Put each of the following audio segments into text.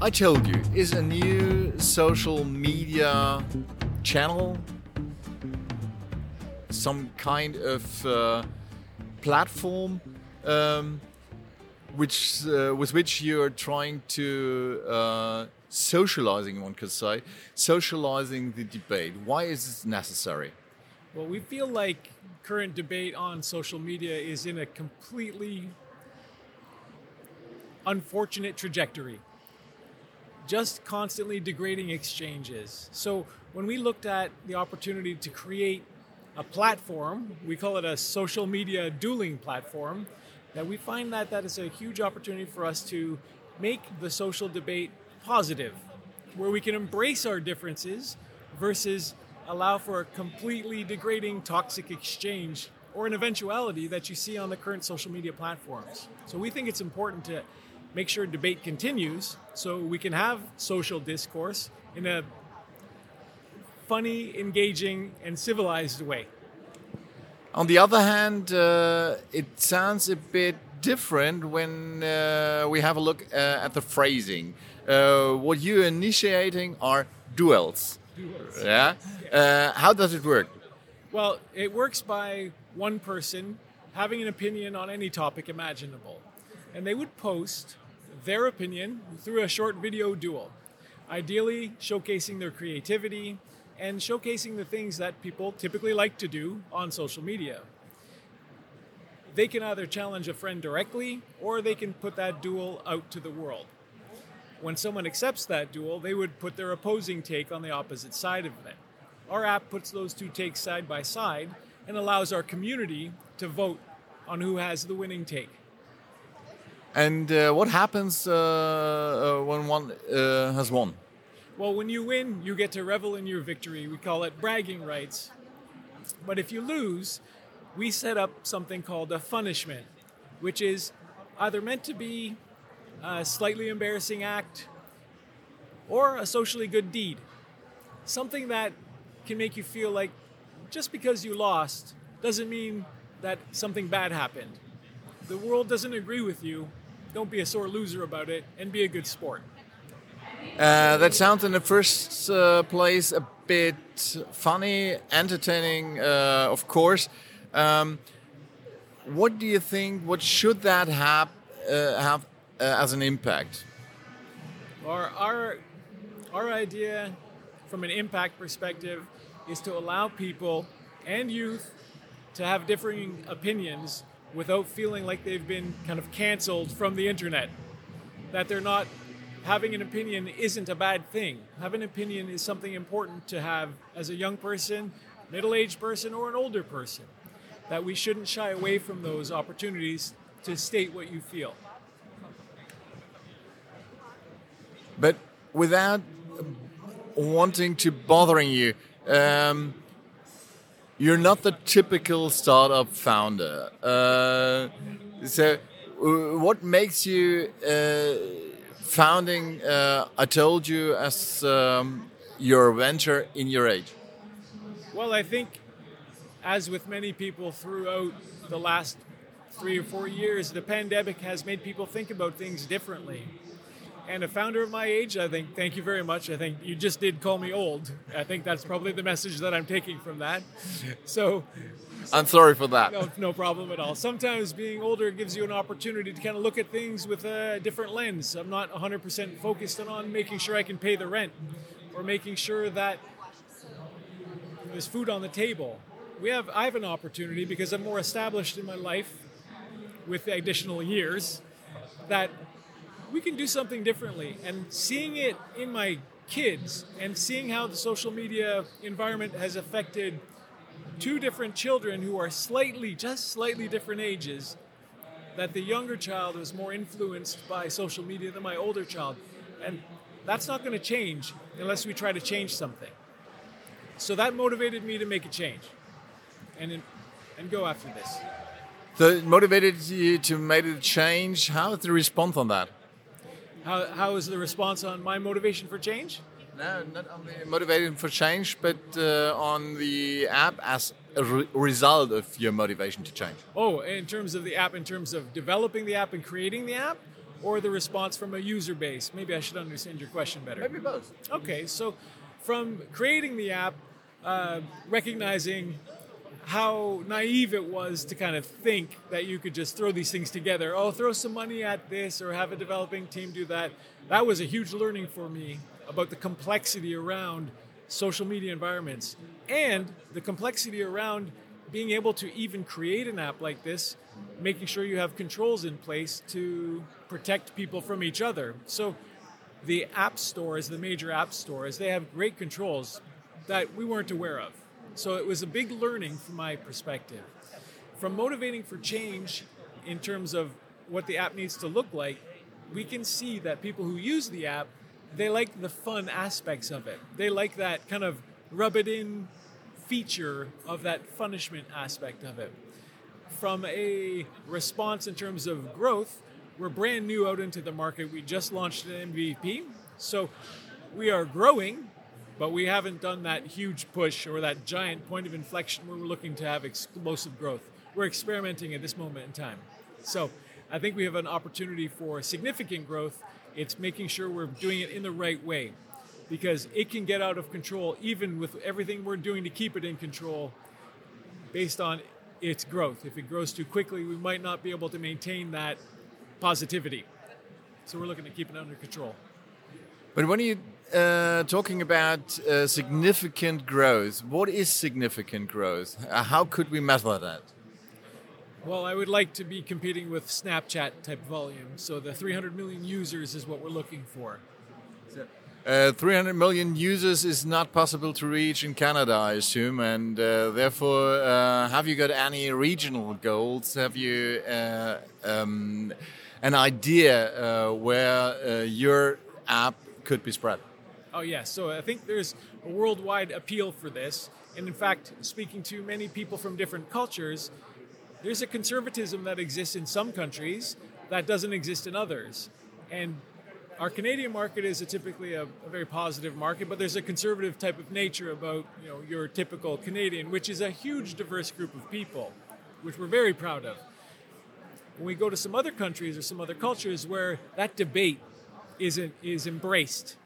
iToldYa is a new social media channel, some kind of uh, platform um, which, uh, with which you're trying to uh, socializing, one could say, socializing the debate. Why is this necessary? Well, we feel like current debate on social media is in a completely unfortunate trajectory. Just constantly degrading exchanges. So, when we looked at the opportunity to create a platform, we call it a social media dueling platform, that we find that that is a huge opportunity for us to make the social debate positive, where we can embrace our differences versus allow for a completely degrading toxic exchange or an eventuality that you see on the current social media platforms. So we think it's important to make sure debate continues so we can have social discourse in a funny, engaging, and civilized way. On the other hand, uh, it sounds a bit different when uh, we have a look uh, at the phrasing. Uh, what you're initiating are duels. Duels. Yeah. Uh, how does it work? Well, it works by one person having an opinion on any topic imaginable. And they would post their opinion through a short video duel, ideally showcasing their creativity and showcasing the things that people typically like to do on social media. They can either challenge a friend directly or they can put that duel out to the world. When someone accepts that duel, they would put their opposing take on the opposite side of it. Our app puts those two takes side by side and allows our community to vote on who has the winning take. And uh, what happens uh, uh, when one uh, has won? Well, when you win, you get to revel in your victory. We call it bragging rights. But if you lose, we set up something called a punishment, which is either meant to be a slightly embarrassing act or a socially good deed. Something that can make you feel like just because you lost doesn't mean that something bad happened. The world doesn't agree with you. Don't be a sore loser about it and be a good sport. Uh, that sounds in the first uh, place a bit funny, entertaining, uh, of course. Um, what do you think? What should that have uh, have uh, as an impact? Our, our our idea, from an impact perspective, is to allow people and youth to have differing opinions without feeling like they've been kind of canceled from the internet. That they're not having an opinion isn't a bad thing. Having an opinion is something important to have as a young person, middle aged person, or an older person. That we shouldn't shy away from those opportunities to state what you feel. But without wanting to bothering you, um, you're not the typical startup founder. Uh, so, uh, what makes you uh, founding? Uh, iToldYa as um, your venture in your age. Well, I think, as with many people throughout the last three or four years, the pandemic has made people think about things differently and a founder of my age, I think, thank you very much. I think you just did call me old. I think that's probably the message that I'm taking from that. So, I'm sorry for that. No, no problem at all. Sometimes being older gives you an opportunity to kind of look at things with a different lens. I'm not 100% focused on making sure I can pay the rent or making sure that there's food on the table. We have I have an opportunity because I'm more established in my life with additional years that we can do something differently. And seeing it in my kids and seeing how the social media environment has affected two different children who are slightly, just slightly different ages, that the younger child was more influenced by social media than my older child. And that's not going to change unless we try to change something. So that motivated me to make a change and, and go after this. So it motivated you to make a change. How is the response on that? How, how is the response on my motivation for change? No, not on the motivation for change, but uh, on the app as a re result of your motivation to change. Oh, in terms of the app, in terms of developing the app and creating the app, or the response from a user base? Maybe I should understand your question better. Maybe both. Okay, so from creating the app, uh, recognizing how naive it was to kind of think that you could just throw these things together. Oh, throw some money at this or have a developing team do that. That was a huge learning for me about the complexity around social media environments and the complexity around being able to even create an app like this, making sure you have controls in place to protect people from each other. So the app stores, the major app stores, they have great controls that we weren't aware of. So it was a big learning from my perspective. From motivating for change in terms of what the app needs to look like, we can see that people who use the app, they like the fun aspects of it. They like that kind of rub it in feature of that punishment aspect of it. From a response in terms of growth, we're brand new out into the market. We just launched an MVP. So we are growing, but we haven't done that huge push or that giant point of inflection where we're looking to have explosive growth. We're experimenting at this moment in time. So I think we have an opportunity for significant growth. It's making sure we're doing it in the right way because it can get out of control even with everything we're doing to keep it in control based on its growth. If it grows too quickly, we might not be able to maintain that positivity. So we're looking to keep it under control. But when you uh, talking about uh, significant growth, what is significant growth? Uh, how could we measure that? Well, I would like to be competing with Snapchat type volume. So the 300 million users is what we're looking for. Uh, 300 million users is not possible to reach in Canada, I assume, and uh, therefore, uh, have you got any regional goals? Have you uh, um, an idea uh, where your app could be spread? Oh, yes. Yeah. So I think there's a worldwide appeal for this. And in fact, speaking to many people from different cultures, there's a conservatism that exists in some countries that doesn't exist in others. And our Canadian market is a typically a, a, very positive market, but there's a conservative type of nature about you know your typical Canadian, which is a huge diverse group of people, which we're very proud of. When we go to some other countries or some other cultures where that debate is is embraced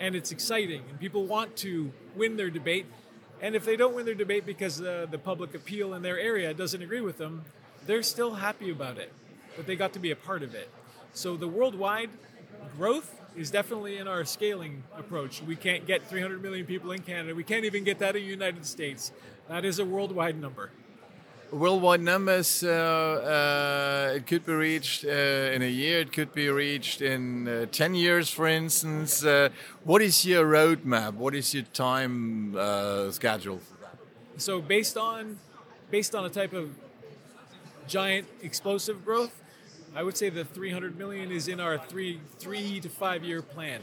and it's exciting, and people want to win their debate. And if they don't win their debate because uh, the public appeal in their area doesn't agree with them, they're still happy about it, but they got to be a part of it. So the worldwide growth is definitely in our scaling approach. We can't get 300 million people in Canada. We can't even get that in the United States. That is a worldwide number worldwide numbers, uh, uh, it could be reached uh, in a year, it could be reached in uh, 10 years, for instance. Uh, what is your roadmap? What is your time uh, schedule? So, based on, based on a type of giant explosive growth, I would say the 300 million is in our three, three to five year plan,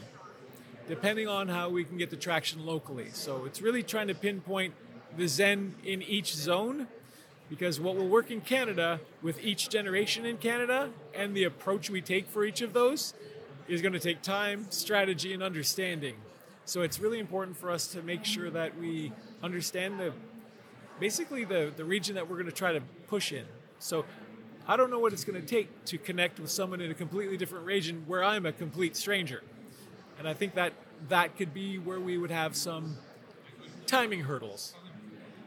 depending on how we can get the traction locally. So, it's really trying to pinpoint the Zen in each zone because what will work in Canada with each generation in Canada and the approach we take for each of those is going to take time, strategy, and understanding. So it's really important for us to make sure that we understand the basically the, the region that we're going to try to push in. So I don't know what it's going to take to connect with someone in a completely different region where I'm a complete stranger. And I think that that could be where we would have some timing hurdles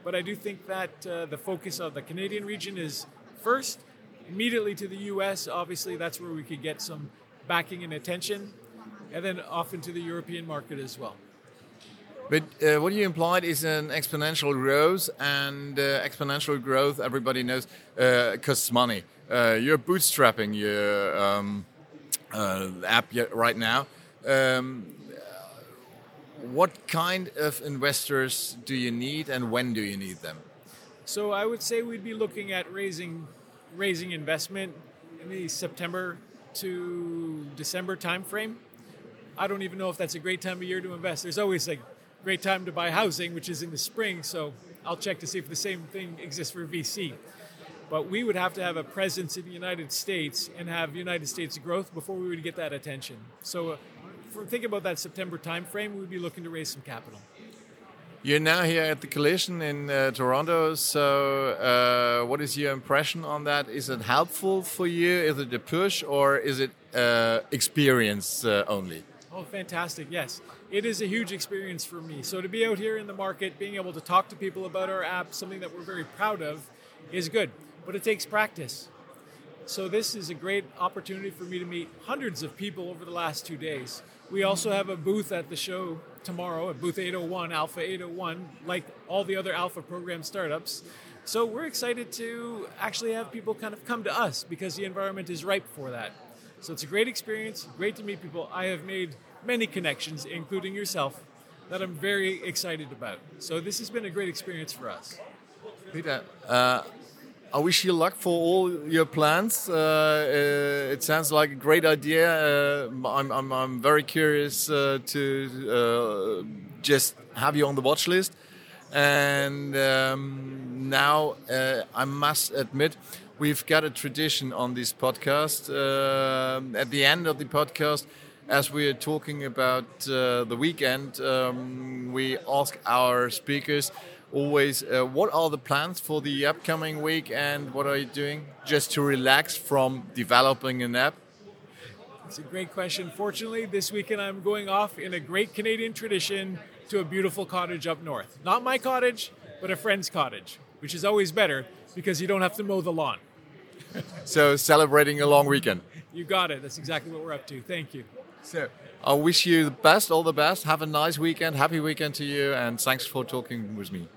but I do think that uh, the focus of the Canadian region is first, immediately to the US. Obviously, that's where we could get some backing and attention, and then off into the European market as well. But uh, what you implied is an exponential growth, and uh, exponential growth, everybody knows, uh, costs money. Uh, you're bootstrapping your um, uh, app right now. Um, what kind of investors do you need and when do you need them? So I would say we'd be looking at raising raising investment in the September to December timeframe. I don't even know if that's a great time of year to invest. There's always a great time to buy housing, which is in the spring, so I'll check to see if the same thing exists for VC. But we would have to have a presence in the United States and have United States growth before we would get that attention. So uh, for thinking about that September timeframe, we'd be looking to raise some capital. You're now here at the Collision in uh, Toronto. So, uh, what is your impression on that? Is it helpful for you? Is it a push, or is it uh, experience uh, only. Oh, fantastic. Yes. It is a huge experience for me. So to be out here in the market, being able to talk to people about our app, something that we're very proud of, is good. But it takes practice. So this is a great opportunity for me to meet hundreds of people over the last two days. We also have a booth at the show tomorrow at booth 801, Alpha 801, like all the other Alpha program startups. So we're excited to actually have people kind of come to us because the environment is ripe for that. So it's a great experience, great to meet people. I have made many connections, including yourself, that I'm very excited about. So this has been a great experience for us. Peter, uh, I wish you luck for all your plans. Uh, uh, it sounds like a great idea. Uh, I'm, I'm, I'm, very curious uh, to uh, just have you on the watch list. And um, now uh, I must admit, we've got a tradition on this podcast. at the end of the podcast, as we are talking about the weekend, um, we ask our speakers always uh, what are the plans for the upcoming week and what are you doing just to relax from developing an app it's a great question fortunately this weekend i'm going off in a great canadian tradition to a beautiful cottage up north not my cottage but a friend's cottage which is always better because you don't have to mow the lawn so celebrating a long weekend you got it that's exactly what we're up to thank you so I wish you the best, all the best. Have a nice weekend. Happy weekend to you. And thanks for talking with me.